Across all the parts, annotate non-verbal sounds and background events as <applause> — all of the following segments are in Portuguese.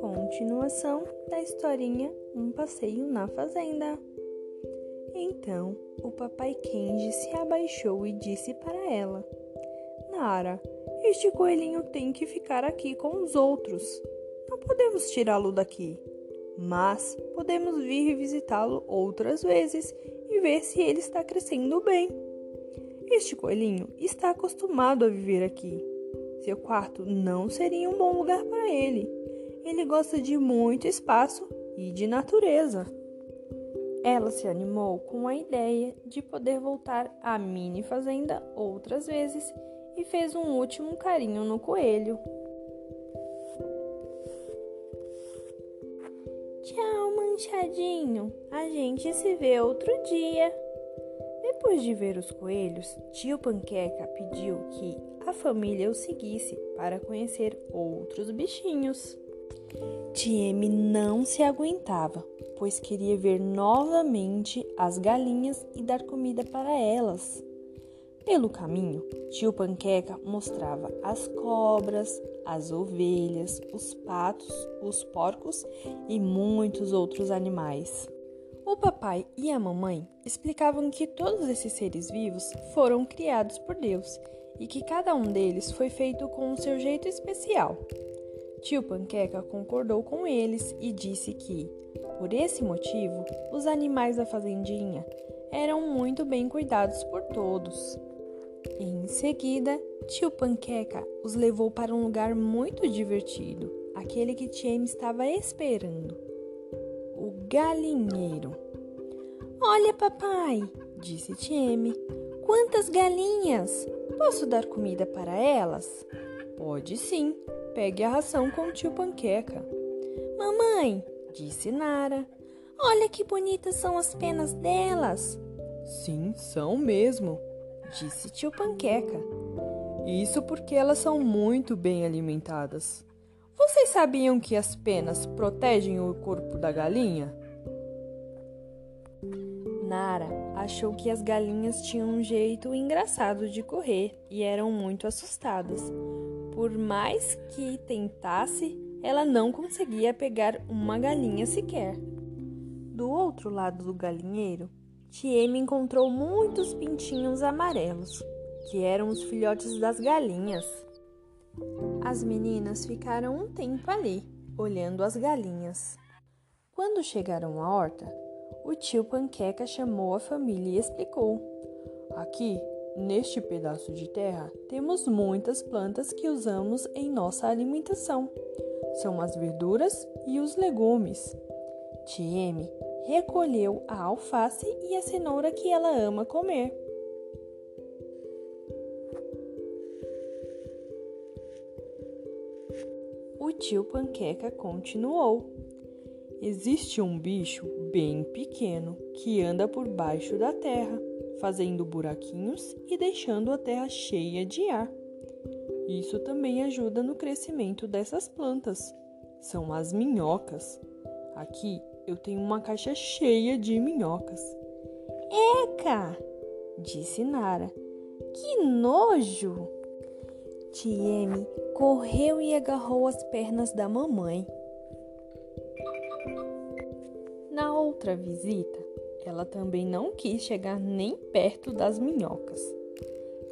Continuação da historinha Um Passeio na Fazenda. Então o papai Kenji se abaixou e disse para ela: Nara, este coelhinho tem que ficar aqui com os outros. Não podemos tirá-lo daqui, mas podemos vir visitá-lo outras vezes e ver se ele está crescendo bem. Este coelhinho está acostumado a viver aqui. Seu quarto não seria um bom lugar para ele. Ele gosta de muito espaço e de natureza. Ela se animou com a ideia de poder voltar à mini fazenda outras vezes e fez um último carinho no coelho. Tchau, manchadinho. A gente se vê outro dia. Depois de ver os coelhos, tio Panqueca pediu que a família o seguisse para conhecer outros bichinhos. Tieme não se aguentava, pois queria ver novamente as galinhas e dar comida para elas. Pelo caminho, tio Panqueca mostrava as cobras, as ovelhas, os patos, os porcos e muitos outros animais. O papai e a mamãe explicavam que todos esses seres vivos foram criados por Deus e que cada um deles foi feito com o seu jeito especial. Tio Panqueca concordou com eles e disse que, por esse motivo, os animais da fazendinha eram muito bem cuidados por todos. Em seguida, tio Panqueca os levou para um lugar muito divertido, aquele que Tieme estava esperando. Galinheiro. Olha, papai, disse Tieme. Quantas galinhas! Posso dar comida para elas? Pode sim. Pegue a ração com o tio Panqueca. Mamãe, disse Nara. Olha que bonitas são as penas delas. Sim, são mesmo, disse tio Panqueca. Isso porque elas são muito bem alimentadas. Vocês sabiam que as penas protegem o corpo da galinha? Nara achou que as galinhas tinham um jeito engraçado de correr e eram muito assustadas. Por mais que tentasse, ela não conseguia pegar uma galinha sequer. Do outro lado do galinheiro, Tieme encontrou muitos pintinhos amarelos, que eram os filhotes das galinhas. As meninas ficaram um tempo ali, olhando as galinhas. Quando chegaram à horta, o tio Panqueca chamou a família e explicou: Aqui, neste pedaço de terra, temos muitas plantas que usamos em nossa alimentação. São as verduras e os legumes. Tieme recolheu a alface e a cenoura que ela ama comer. O tio Panqueca continuou. Existe um bicho bem pequeno que anda por baixo da terra, fazendo buraquinhos e deixando a terra cheia de ar. Isso também ajuda no crescimento dessas plantas. São as minhocas. Aqui eu tenho uma caixa cheia de minhocas. Eca! disse Nara. Que nojo! Tieme correu e agarrou as pernas da mamãe. Outra visita, ela também não quis chegar nem perto das minhocas.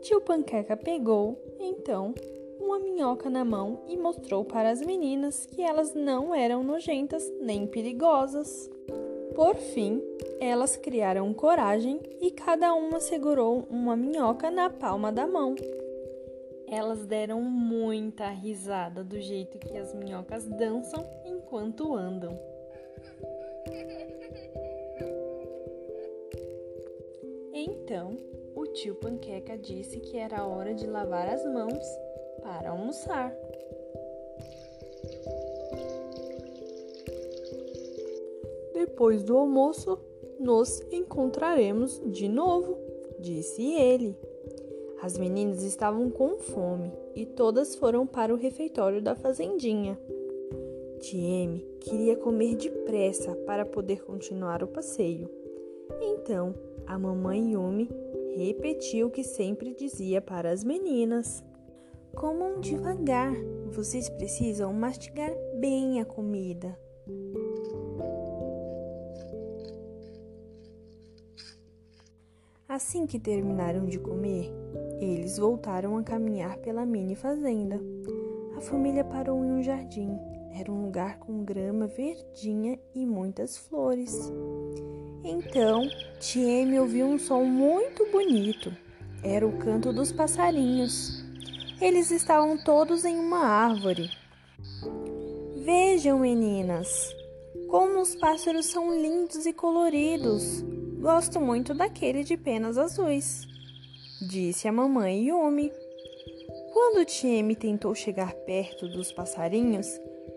Tio Panqueca pegou, então, uma minhoca na mão e mostrou para as meninas que elas não eram nojentas nem perigosas. Por fim, elas criaram coragem e cada uma segurou uma minhoca na palma da mão. Elas deram muita risada do jeito que as minhocas dançam enquanto andam. Então, o tio Panqueca disse que era hora de lavar as mãos para almoçar. Depois do almoço, nos encontraremos de novo, disse ele. As meninas estavam com fome e todas foram para o refeitório da fazendinha. Tieme queria comer depressa para poder continuar o passeio. Então, a mamãe Yumi repetiu o que sempre dizia para as meninas. comam devagar. Vocês precisam mastigar bem a comida. Assim que terminaram de comer, eles voltaram a caminhar pela mini fazenda. A família parou em um jardim. Era um lugar com grama verdinha e muitas flores. Então, Tieme ouviu um som muito bonito. Era o canto dos passarinhos. Eles estavam todos em uma árvore. Vejam, meninas, como os pássaros são lindos e coloridos. Gosto muito daquele de penas azuis, disse a mamãe Yumi. Quando Tieme tentou chegar perto dos passarinhos,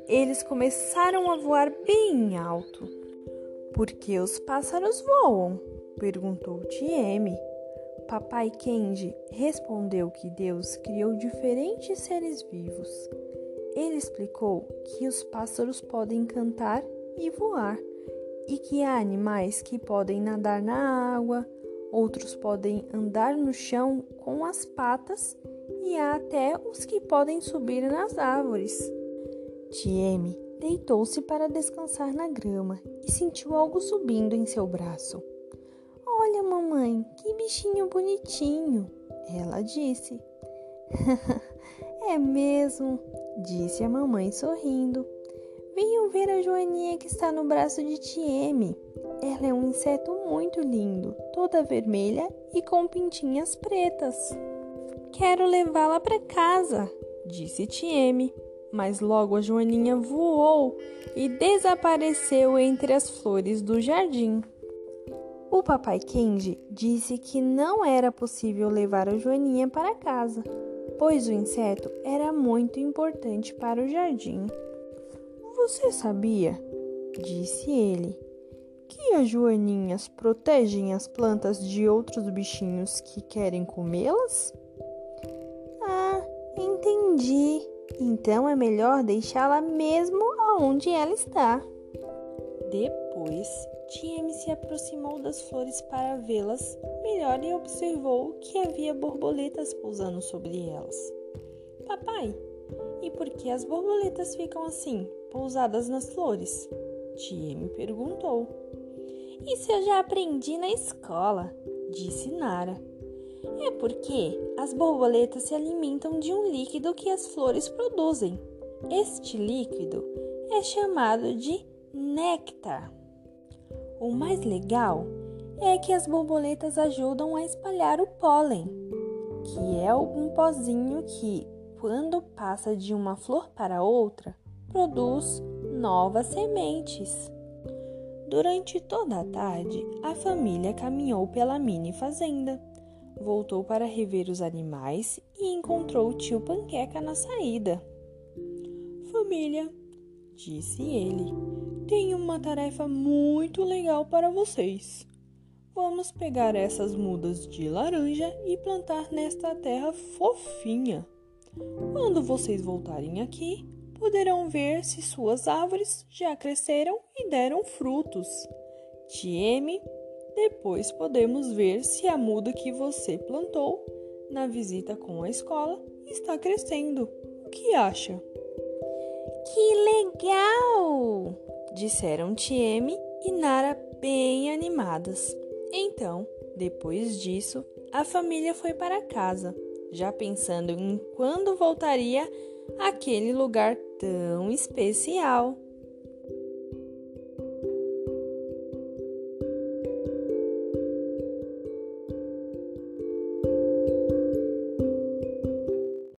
eles começaram a voar bem alto. Por que os pássaros voam? perguntou Tieme. Papai Kenji respondeu que Deus criou diferentes seres vivos. Ele explicou que os pássaros podem cantar e voar, e que há animais que podem nadar na água, outros podem andar no chão com as patas e há até os que podem subir nas árvores. Tieme deitou-se para descansar na grama e sentiu algo subindo em seu braço. Olha, mamãe, que bichinho bonitinho, ela disse. <laughs> é mesmo, disse a mamãe sorrindo. Venham ver a joaninha que está no braço de Tieme. Ela é um inseto muito lindo, toda vermelha e com pintinhas pretas. Quero levá-la para casa, disse Tieme mas logo a joaninha voou e desapareceu entre as flores do jardim. O papai Kenji disse que não era possível levar a joaninha para casa, pois o inseto era muito importante para o jardim. Você sabia, disse ele, que as joaninhas protegem as plantas de outros bichinhos que querem comê-las? Ah, entendi, então é melhor deixá-la mesmo aonde ela está. Depois, Tieme se aproximou das flores para vê-las melhor e observou que havia borboletas pousando sobre elas. Papai, e por que as borboletas ficam assim, pousadas nas flores? Tieme perguntou. Isso eu já aprendi na escola, disse Nara. É porque as borboletas se alimentam de um líquido que as flores produzem. Este líquido é chamado de néctar. O mais legal é que as borboletas ajudam a espalhar o pólen, que é um pozinho que, quando passa de uma flor para outra, produz novas sementes. Durante toda a tarde, a família caminhou pela mini fazenda voltou para rever os animais e encontrou o tio Panqueca na saída. Família, disse ele, tenho uma tarefa muito legal para vocês. Vamos pegar essas mudas de laranja e plantar nesta terra fofinha. Quando vocês voltarem aqui, poderão ver se suas árvores já cresceram e deram frutos. Tieme depois podemos ver se a muda que você plantou na visita com a escola está crescendo. O que acha? Que legal! disseram Tieme e Nara bem animadas. Então, depois disso, a família foi para casa, já pensando em quando voltaria àquele lugar tão especial.